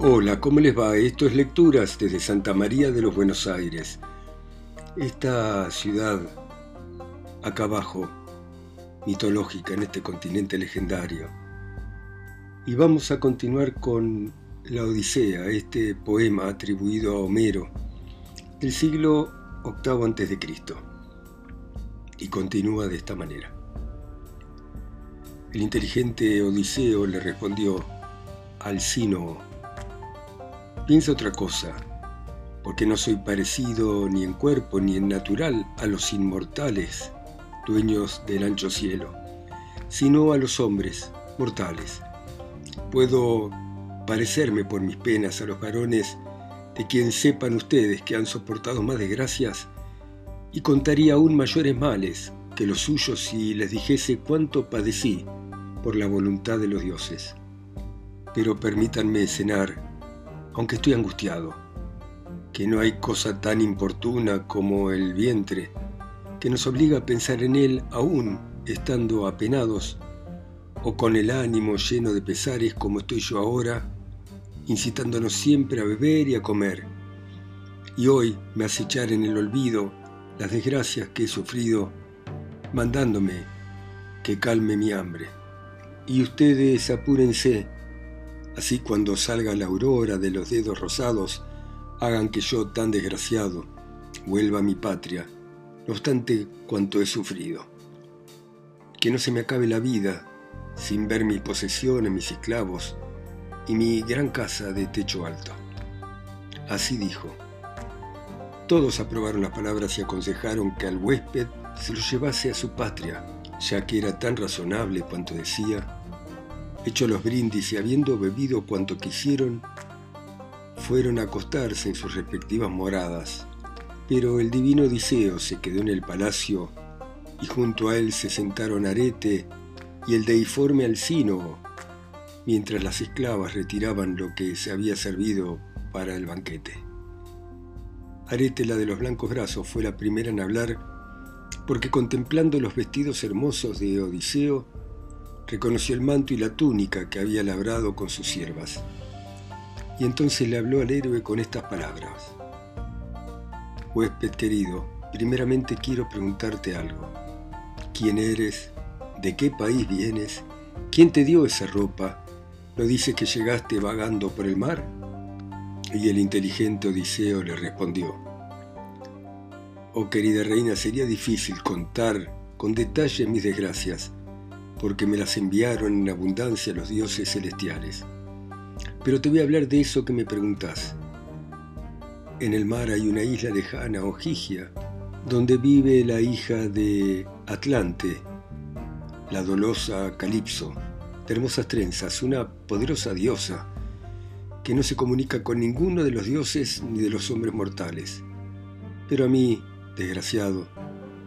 Hola, ¿cómo les va? Esto es Lecturas desde Santa María de los Buenos Aires. Esta ciudad, acá abajo, mitológica en este continente legendario. Y vamos a continuar con La Odisea, este poema atribuido a Homero del siglo VIII a.C. Y continúa de esta manera. El inteligente Odiseo le respondió al Sino, piensa otra cosa, porque no soy parecido ni en cuerpo ni en natural a los inmortales, dueños del ancho cielo, sino a los hombres mortales. Puedo parecerme por mis penas a los varones de quien sepan ustedes que han soportado más desgracias y contaría aún mayores males que los suyos si les dijese cuánto padecí por la voluntad de los dioses. Pero permítanme cenar, aunque estoy angustiado, que no hay cosa tan importuna como el vientre, que nos obliga a pensar en él aún estando apenados, o con el ánimo lleno de pesares como estoy yo ahora, incitándonos siempre a beber y a comer. Y hoy me acechar en el olvido las desgracias que he sufrido, mandándome que calme mi hambre. Y ustedes apúrense, así cuando salga la aurora de los dedos rosados, hagan que yo tan desgraciado vuelva a mi patria, no obstante cuanto he sufrido. Que no se me acabe la vida sin ver mis posesiones, mis esclavos y mi gran casa de techo alto. Así dijo. Todos aprobaron las palabras y aconsejaron que al huésped se lo llevase a su patria, ya que era tan razonable cuanto decía Hecho los brindis y habiendo bebido cuanto quisieron, fueron a acostarse en sus respectivas moradas. Pero el divino Odiseo se quedó en el palacio y junto a él se sentaron Arete y el deiforme Alcino, mientras las esclavas retiraban lo que se había servido para el banquete. Arete, la de los blancos brazos, fue la primera en hablar porque contemplando los vestidos hermosos de Odiseo, reconoció el manto y la túnica que había labrado con sus siervas. Y entonces le habló al héroe con estas palabras. Huésped querido, primeramente quiero preguntarte algo. ¿Quién eres? ¿De qué país vienes? ¿Quién te dio esa ropa? ¿No dices que llegaste vagando por el mar? Y el inteligente Odiseo le respondió, Oh querida reina, sería difícil contar con detalle mis desgracias, porque me las enviaron en abundancia los dioses celestiales. Pero te voy a hablar de eso que me preguntas. En el mar hay una isla lejana, Ojigia, donde vive la hija de Atlante, la dolosa Calipso, de hermosas trenzas, una poderosa diosa que no se comunica con ninguno de los dioses ni de los hombres mortales. Pero a mí, desgraciado,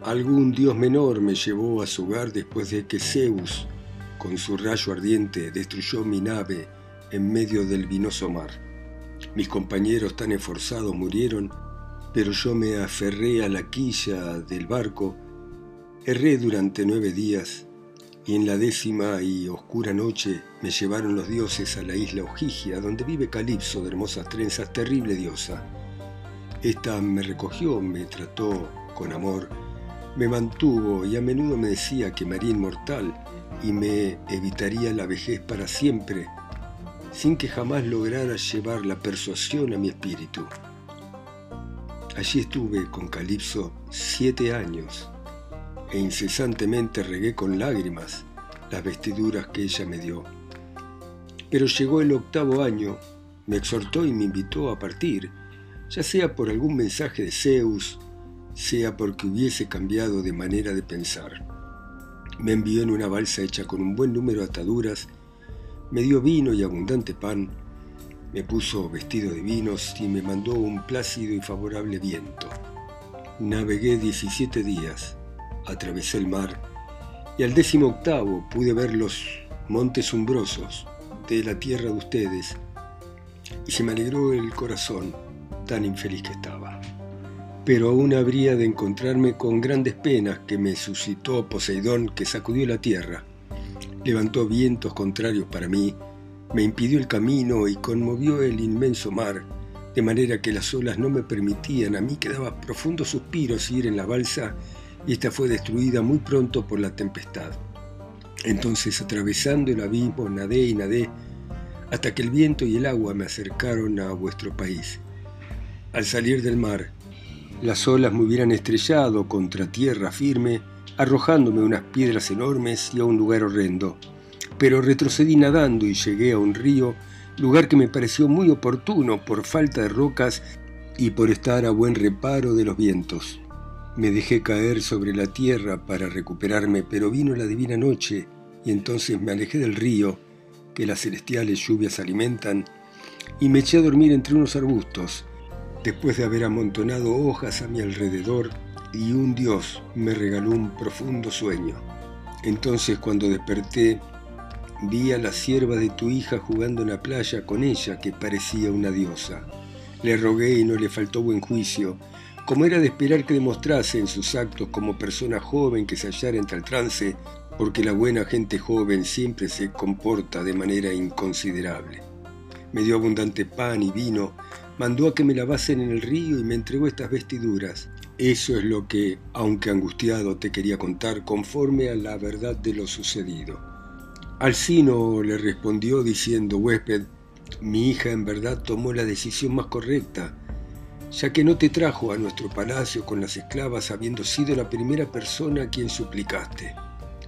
Algún dios menor me llevó a su hogar después de que Zeus, con su rayo ardiente, destruyó mi nave en medio del vinoso mar. Mis compañeros tan esforzados murieron, pero yo me aferré a la quilla del barco, erré durante nueve días, y en la décima y oscura noche me llevaron los dioses a la isla Ojigia, donde vive Calipso de hermosas trenzas, terrible diosa. Esta me recogió, me trató con amor, me mantuvo y a menudo me decía que me haría inmortal y me evitaría la vejez para siempre, sin que jamás lograra llevar la persuasión a mi espíritu. Allí estuve con Calipso siete años e incesantemente regué con lágrimas las vestiduras que ella me dio. Pero llegó el octavo año, me exhortó y me invitó a partir, ya sea por algún mensaje de Zeus, sea porque hubiese cambiado de manera de pensar. Me envió en una balsa hecha con un buen número de ataduras, me dio vino y abundante pan, me puso vestido de vinos y me mandó un plácido y favorable viento. Navegué 17 días, atravesé el mar y al décimo octavo pude ver los montes umbrosos de la tierra de ustedes y se me alegró el corazón tan infeliz que estaba pero aún habría de encontrarme con grandes penas que me suscitó Poseidón que sacudió la tierra, levantó vientos contrarios para mí me impidió el camino y conmovió el inmenso mar, de manera que las olas no me permitían, a mí que daba profundos suspiros ir en la balsa, y esta fue destruida muy pronto por la tempestad. Entonces, atravesando el abismo, nadé y nadé, hasta que el viento y el agua me acercaron a vuestro país. Al salir del mar, las olas me hubieran estrellado contra tierra firme, arrojándome unas piedras enormes y a un lugar horrendo. Pero retrocedí nadando y llegué a un río, lugar que me pareció muy oportuno por falta de rocas y por estar a buen reparo de los vientos. Me dejé caer sobre la tierra para recuperarme, pero vino la divina noche y entonces me alejé del río, que las celestiales lluvias alimentan, y me eché a dormir entre unos arbustos, después de haber amontonado hojas a mi alrededor y un Dios me regaló un profundo sueño. Entonces cuando desperté, vi a la sierva de tu hija jugando en la playa con ella, que parecía una diosa. Le rogué y no le faltó buen juicio, como era de esperar que demostrase en sus actos como persona joven que se hallara entre el trance, porque la buena gente joven siempre se comporta de manera inconsiderable. Me dio abundante pan y vino, mandó a que me lavasen en el río y me entregó estas vestiduras. Eso es lo que, aunque angustiado, te quería contar conforme a la verdad de lo sucedido. Alcino le respondió diciendo, huésped, mi hija en verdad tomó la decisión más correcta, ya que no te trajo a nuestro palacio con las esclavas habiendo sido la primera persona a quien suplicaste.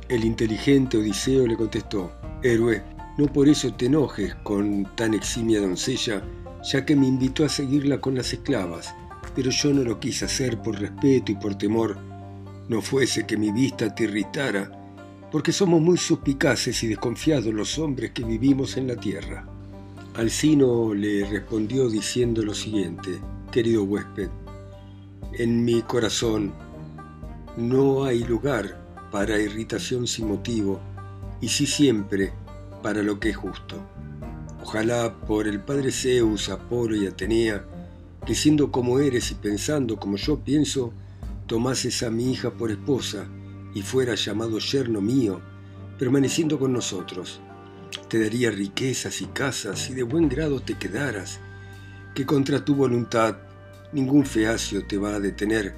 El inteligente Odiseo le contestó, Héroe, no por eso te enojes con tan eximia doncella, ya que me invitó a seguirla con las esclavas, pero yo no lo quise hacer por respeto y por temor, no fuese que mi vista te irritara, porque somos muy suspicaces y desconfiados los hombres que vivimos en la tierra. Alcino le respondió diciendo lo siguiente, querido huésped, en mi corazón no hay lugar para irritación sin motivo, y sí siempre para lo que es justo. Ojalá por el padre Zeus, Apolo y Atenea, que siendo como eres y pensando como yo pienso, tomases a mi hija por esposa y fuera llamado yerno mío, permaneciendo con nosotros. Te daría riquezas y casas y de buen grado te quedaras, que contra tu voluntad ningún feacio te va a detener,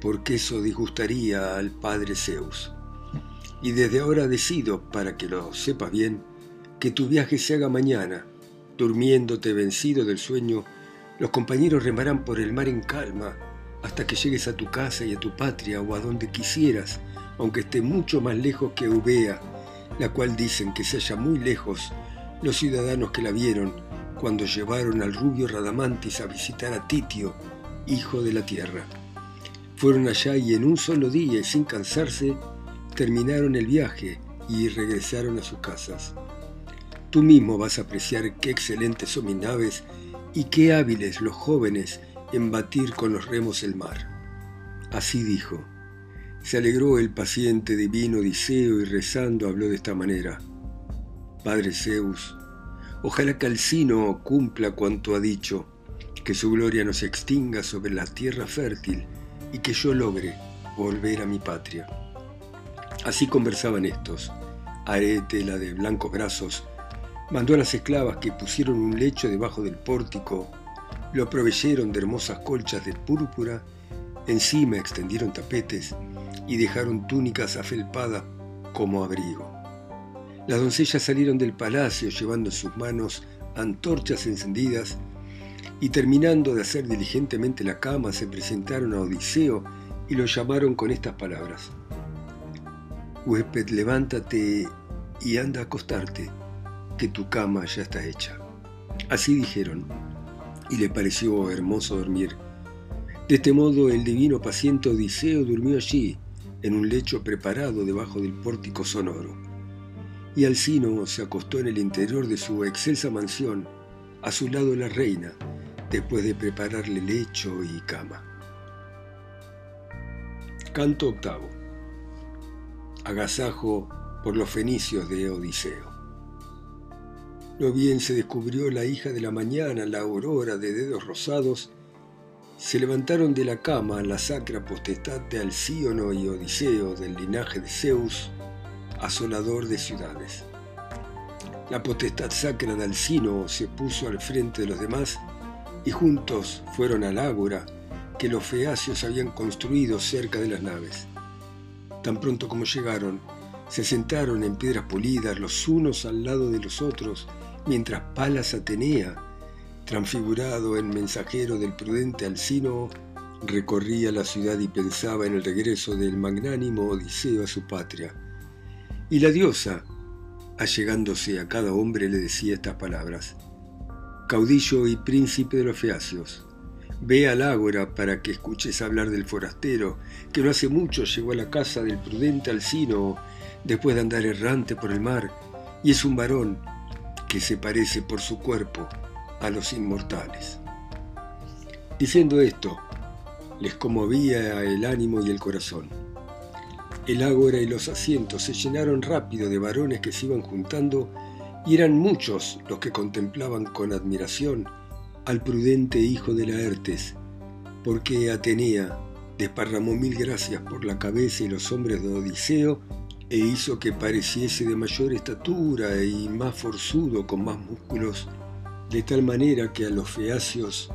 porque eso disgustaría al padre Zeus. Y desde ahora decido, para que lo sepas bien, que tu viaje se haga mañana, durmiéndote vencido del sueño, los compañeros remarán por el mar en calma hasta que llegues a tu casa y a tu patria o a donde quisieras, aunque esté mucho más lejos que Eubea, la cual dicen que se halla muy lejos los ciudadanos que la vieron cuando llevaron al rubio Radamantis a visitar a Titio, hijo de la tierra. Fueron allá y en un solo día y sin cansarse terminaron el viaje y regresaron a sus casas. Tú mismo vas a apreciar qué excelentes son mis naves y qué hábiles los jóvenes en batir con los remos el mar. Así dijo. Se alegró el paciente divino Odiseo y rezando habló de esta manera. Padre Zeus, ojalá que Alcino cumpla cuanto ha dicho, que su gloria no se extinga sobre la tierra fértil y que yo logre volver a mi patria. Así conversaban estos. Arete, la de blancos brazos, Mandó a las esclavas que pusieron un lecho debajo del pórtico, lo proveyeron de hermosas colchas de púrpura, encima extendieron tapetes y dejaron túnicas afelpadas como abrigo. Las doncellas salieron del palacio llevando en sus manos antorchas encendidas y terminando de hacer diligentemente la cama se presentaron a Odiseo y lo llamaron con estas palabras. Huésped, levántate y anda a acostarte que tu cama ya está hecha. Así dijeron, y le pareció hermoso dormir. De este modo el divino paciente Odiseo durmió allí, en un lecho preparado debajo del pórtico sonoro. Y Alcino se acostó en el interior de su excelsa mansión, a su lado la reina, después de prepararle lecho y cama. Canto octavo. Agasajo por los fenicios de Odiseo. No bien se descubrió la hija de la mañana, la aurora de dedos rosados, se levantaron de la cama la sacra potestad de Alcíono y Odiseo del linaje de Zeus, asolador de ciudades. La potestad sacra de Alcino se puso al frente de los demás y juntos fueron al ágora que los feacios habían construido cerca de las naves. Tan pronto como llegaron, se sentaron en piedras polidas los unos al lado de los otros, mientras Palas Atenea, transfigurado en mensajero del prudente Alcino, recorría la ciudad y pensaba en el regreso del magnánimo Odiseo a su patria. Y la diosa, allegándose a cada hombre, le decía estas palabras. Caudillo y príncipe de los feacios, ve al ágora para que escuches hablar del forastero, que no hace mucho llegó a la casa del prudente Alcino después de andar errante por el mar, y es un varón que se parece por su cuerpo a los inmortales. Diciendo esto, les conmovía el ánimo y el corazón. El ágora y los asientos se llenaron rápido de varones que se iban juntando y eran muchos los que contemplaban con admiración al prudente hijo de Laertes, porque Atenea desparramó mil gracias por la cabeza y los hombres de Odiseo e hizo que pareciese de mayor estatura y más forzudo con más músculos, de tal manera que a los feacios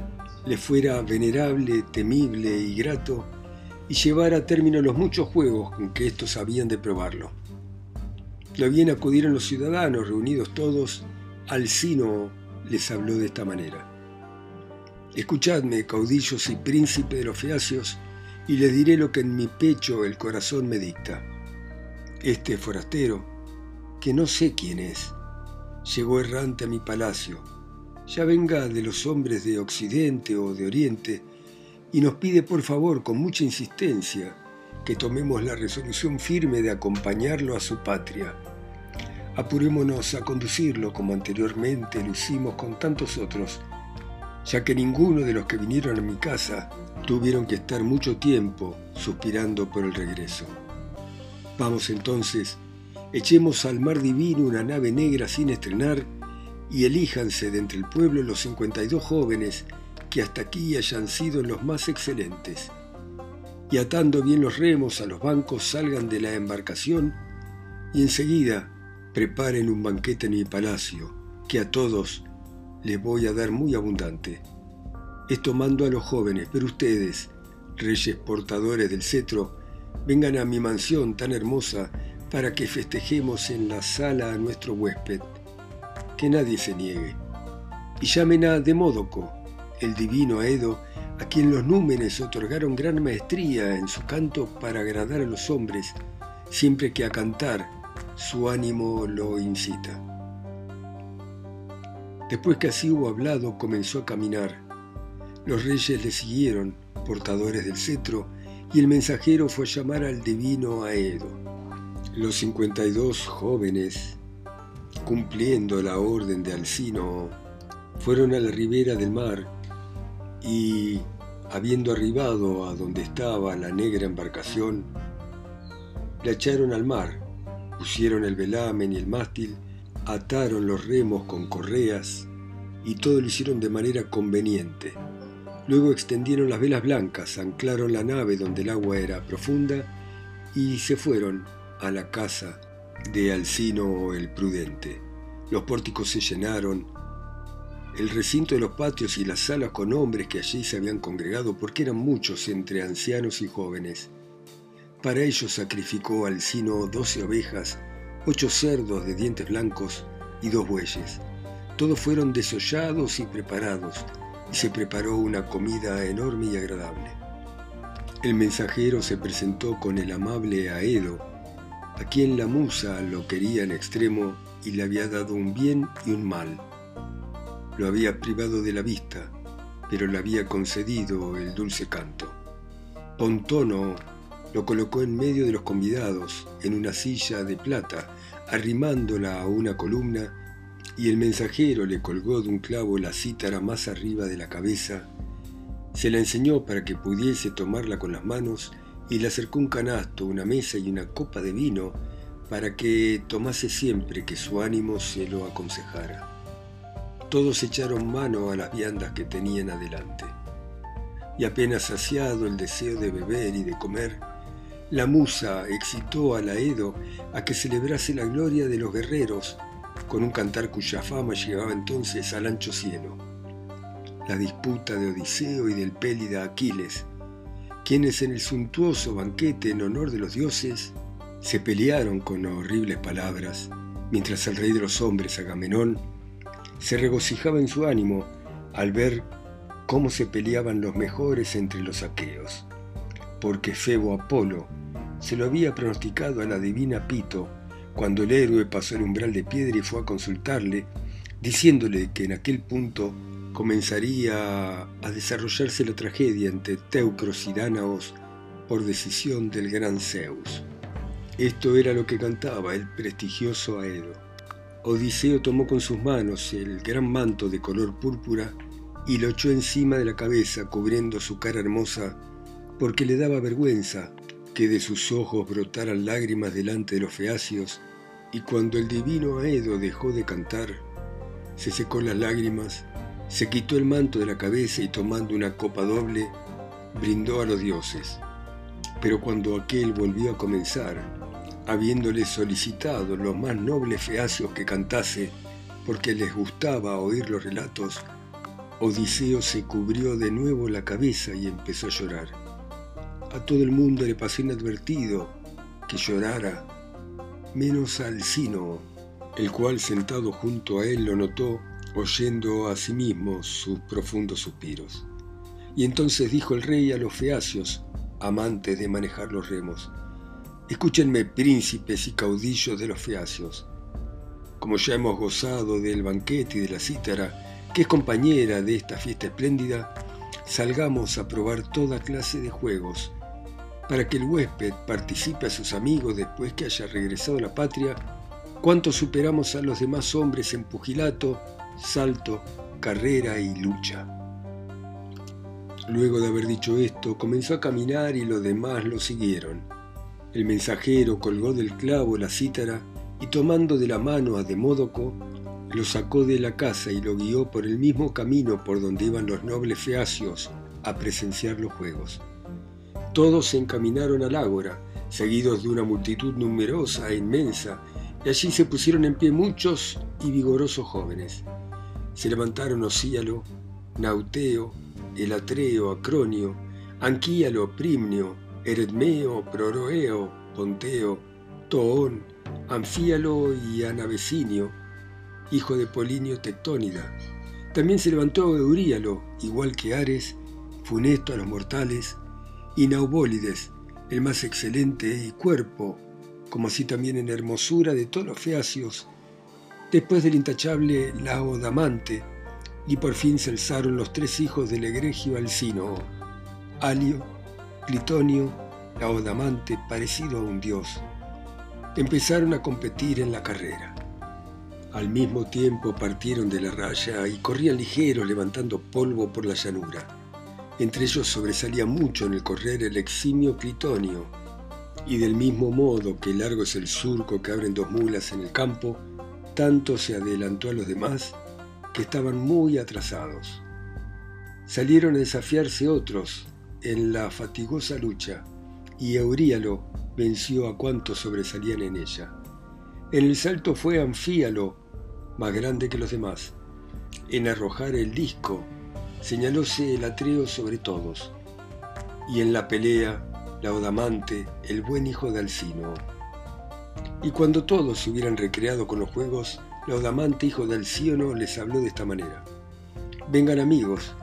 le fuera venerable, temible y grato, y llevara a término los muchos juegos con que éstos habían de probarlo. Lo bien acudieron los ciudadanos, reunidos todos, Alcino les habló de esta manera. Escuchadme, caudillos y príncipe de los feacios, y les diré lo que en mi pecho el corazón me dicta. Este forastero, que no sé quién es, llegó errante a mi palacio, ya venga de los hombres de Occidente o de Oriente, y nos pide por favor con mucha insistencia que tomemos la resolución firme de acompañarlo a su patria. Apurémonos a conducirlo como anteriormente lo hicimos con tantos otros, ya que ninguno de los que vinieron a mi casa tuvieron que estar mucho tiempo suspirando por el regreso. Vamos entonces, echemos al mar divino una nave negra sin estrenar y elíjanse de entre el pueblo los 52 jóvenes que hasta aquí hayan sido los más excelentes. Y atando bien los remos a los bancos salgan de la embarcación y enseguida preparen un banquete en mi palacio, que a todos les voy a dar muy abundante. Esto mando a los jóvenes, pero ustedes, reyes portadores del cetro, vengan a mi mansión tan hermosa para que festejemos en la sala a nuestro huésped que nadie se niegue. Y llamen a Demódoco, el divino Aedo, a quien los númenes otorgaron gran maestría en su canto para agradar a los hombres, siempre que a cantar su ánimo lo incita. Después que así hubo hablado, comenzó a caminar. Los reyes le siguieron, portadores del cetro, y el mensajero fue a llamar al divino Aedo. Los cincuenta y dos jóvenes cumpliendo la orden de Alcino, fueron a la ribera del mar y, habiendo arribado a donde estaba la negra embarcación, la echaron al mar, pusieron el velamen y el mástil, ataron los remos con correas y todo lo hicieron de manera conveniente. Luego extendieron las velas blancas, anclaron la nave donde el agua era profunda y se fueron a la casa de Alcino el Prudente. Los pórticos se llenaron, el recinto de los patios y las salas con hombres que allí se habían congregado, porque eran muchos entre ancianos y jóvenes. Para ellos sacrificó Alcino doce ovejas, ocho cerdos de dientes blancos y dos bueyes. Todos fueron desollados y preparados, y se preparó una comida enorme y agradable. El mensajero se presentó con el amable Aedo, a quien la musa lo quería en extremo y le había dado un bien y un mal. Lo había privado de la vista, pero le había concedido el dulce canto. Pontono lo colocó en medio de los convidados, en una silla de plata, arrimándola a una columna, y el mensajero le colgó de un clavo la cítara más arriba de la cabeza, se la enseñó para que pudiese tomarla con las manos y le acercó un canasto, una mesa y una copa de vino para que tomase siempre que su ánimo se lo aconsejara. Todos echaron mano a las viandas que tenían adelante. Y apenas saciado el deseo de beber y de comer, la musa excitó a Laedo a que celebrase la gloria de los guerreros con un cantar cuya fama llegaba entonces al ancho cielo. La disputa de Odiseo y del Pélida Aquiles, quienes en el suntuoso banquete en honor de los dioses se pelearon con horribles palabras, mientras el rey de los hombres, Agamenón, se regocijaba en su ánimo al ver cómo se peleaban los mejores entre los aqueos, porque Febo Apolo se lo había pronosticado a la divina Pito cuando el héroe pasó el umbral de piedra y fue a consultarle, diciéndole que en aquel punto comenzaría a desarrollarse la tragedia entre Teucros y Dánaos por decisión del gran Zeus. Esto era lo que cantaba el prestigioso Aedo. Odiseo tomó con sus manos el gran manto de color púrpura y lo echó encima de la cabeza cubriendo su cara hermosa porque le daba vergüenza que de sus ojos brotaran lágrimas delante de los feacios y cuando el divino Aedo dejó de cantar, se secó las lágrimas, se quitó el manto de la cabeza y tomando una copa doble, brindó a los dioses. Pero cuando aquel volvió a comenzar, habiéndole solicitado los más nobles feacios que cantase, porque les gustaba oír los relatos, Odiseo se cubrió de nuevo la cabeza y empezó a llorar. A todo el mundo le pasó inadvertido que llorara menos al Sino, el cual sentado junto a él lo notó oyendo a sí mismo sus profundos suspiros. Y entonces dijo el rey a los feacios, amantes de manejar los remos, Escúchenme, príncipes y caudillos de los feacios. Como ya hemos gozado del banquete y de la cítara, que es compañera de esta fiesta espléndida, salgamos a probar toda clase de juegos, para que el huésped participe a sus amigos después que haya regresado a la patria, cuánto superamos a los demás hombres en pugilato, salto, carrera y lucha. Luego de haber dicho esto, comenzó a caminar y los demás lo siguieron. El mensajero colgó del clavo la cítara y tomando de la mano a Demódoco, lo sacó de la casa y lo guió por el mismo camino por donde iban los nobles feacios a presenciar los juegos. Todos se encaminaron al ágora, seguidos de una multitud numerosa e inmensa, y allí se pusieron en pie muchos y vigorosos jóvenes. Se levantaron Osíalo, Nauteo, Elatreo, Acronio, Anquíalo, Primnio, Eredmeo, Proroeo, Ponteo, Toón, Anfíalo y Anabesinio, hijo de Polinio Tectónida. También se levantó Euríalo, igual que Ares, funesto a los mortales, y Naubólides, el más excelente y cuerpo, como así también en hermosura de todos los feacios, después del intachable Laodamante, y por fin se alzaron los tres hijos del egregio Alcino, Alio, Clitonio, Laodamante, parecido a un dios. Empezaron a competir en la carrera. Al mismo tiempo partieron de la raya y corrían ligeros levantando polvo por la llanura. Entre ellos sobresalía mucho en el correr el eximio Clitonio, y del mismo modo que largo es el surco que abren dos mulas en el campo, tanto se adelantó a los demás que estaban muy atrasados. Salieron a desafiarse otros en la fatigosa lucha, y Euríalo venció a cuantos sobresalían en ella. En el salto fue Anfíalo, más grande que los demás. En arrojar el disco señalóse el atreo sobre todos, y en la pelea Laodamante, el buen hijo de Alcino. Y cuando todos se hubieran recreado con los juegos, Laodamante, hijo de Alcíono, les habló de esta manera. Vengan amigos,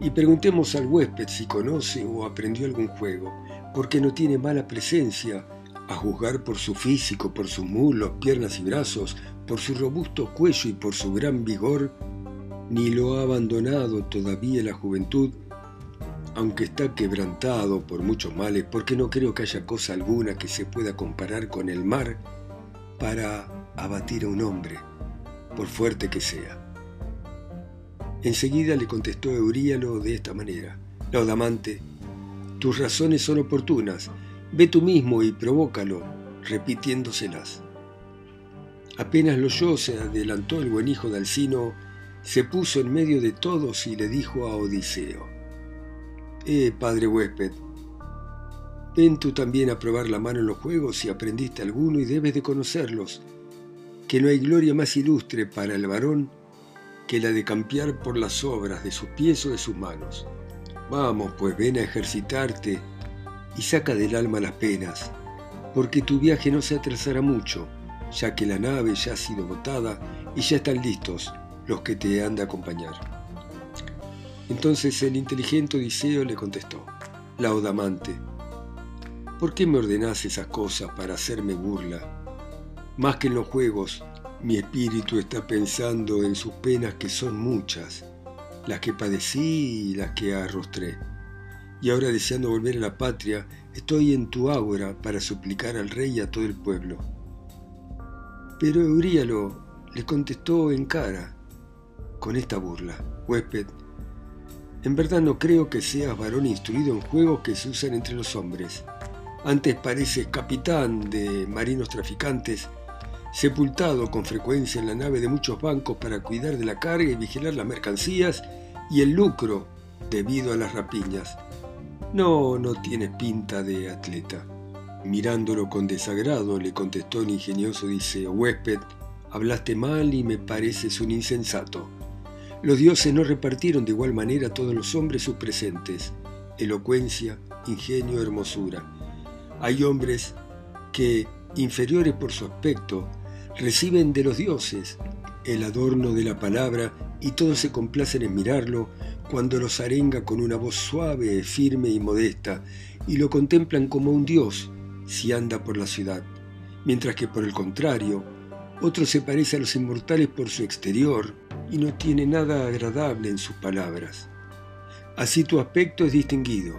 y preguntemos al huésped si conoce o aprendió algún juego, porque no tiene mala presencia, a juzgar por su físico, por sus muslos, piernas y brazos, por su robusto cuello y por su gran vigor, ni lo ha abandonado todavía la juventud, aunque está quebrantado por muchos males, porque no creo que haya cosa alguna que se pueda comparar con el mar para abatir a un hombre, por fuerte que sea. Enseguida le contestó Euríalo de esta manera, Laudamante, tus razones son oportunas, ve tú mismo y provócalo, repitiéndoselas. Apenas lo oyó, se adelantó el buen hijo de Alcino, se puso en medio de todos y le dijo a Odiseo, Eh, padre huésped, ven tú también a probar la mano en los juegos si aprendiste alguno y debes de conocerlos, que no hay gloria más ilustre para el varón que la de campear por las obras de sus pies o de sus manos. Vamos, pues ven a ejercitarte y saca del alma las penas, porque tu viaje no se atrasará mucho, ya que la nave ya ha sido botada y ya están listos los que te han de acompañar. Entonces el inteligente Odiseo le contestó, Laudamante, ¿por qué me ordenás esas cosas para hacerme burla? Más que en los juegos, mi espíritu está pensando en sus penas que son muchas, las que padecí y las que arrostré. Y ahora deseando volver a la patria, estoy en tu ágora para suplicar al rey y a todo el pueblo. Pero Euríalo le contestó en cara, con esta burla, huésped, en verdad no creo que seas varón instruido en juegos que se usan entre los hombres. Antes pareces capitán de marinos traficantes sepultado con frecuencia en la nave de muchos bancos para cuidar de la carga y vigilar las mercancías y el lucro debido a las rapiñas. No, no tienes pinta de atleta. Mirándolo con desagrado, le contestó el ingenioso dice, huésped, hablaste mal y me pareces un insensato. Los dioses no repartieron de igual manera a todos los hombres sus presentes, elocuencia, ingenio, hermosura. Hay hombres que, inferiores por su aspecto, reciben de los dioses el adorno de la palabra y todos se complacen en mirarlo cuando los arenga con una voz suave, firme y modesta, y lo contemplan como un dios si anda por la ciudad, mientras que por el contrario, otro se parece a los inmortales por su exterior y no tiene nada agradable en sus palabras. Así tu aspecto es distinguido,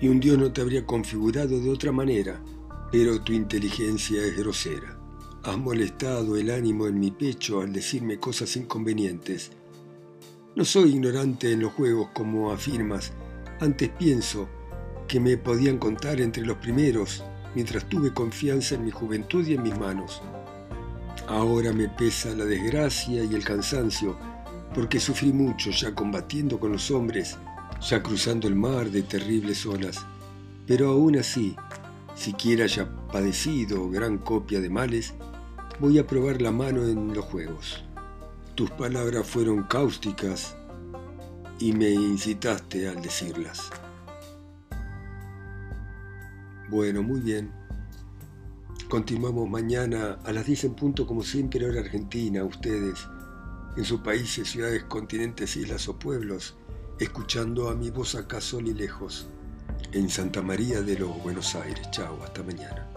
y un dios no te habría configurado de otra manera, pero tu inteligencia es grosera. Has molestado el ánimo en mi pecho al decirme cosas inconvenientes. No soy ignorante en los juegos como afirmas, antes pienso que me podían contar entre los primeros mientras tuve confianza en mi juventud y en mis manos. Ahora me pesa la desgracia y el cansancio, porque sufrí mucho ya combatiendo con los hombres, ya cruzando el mar de terribles olas. Pero aún así, siquiera haya padecido gran copia de males, voy a probar la mano en los juegos. Tus palabras fueron cáusticas y me incitaste al decirlas. Bueno, muy bien. Continuamos mañana a las 10 en punto, como siempre, hora argentina, ustedes, en sus países, ciudades, continentes, islas o pueblos, escuchando a mi voz acá sol y lejos, en Santa María de los Buenos Aires. Chao, hasta mañana.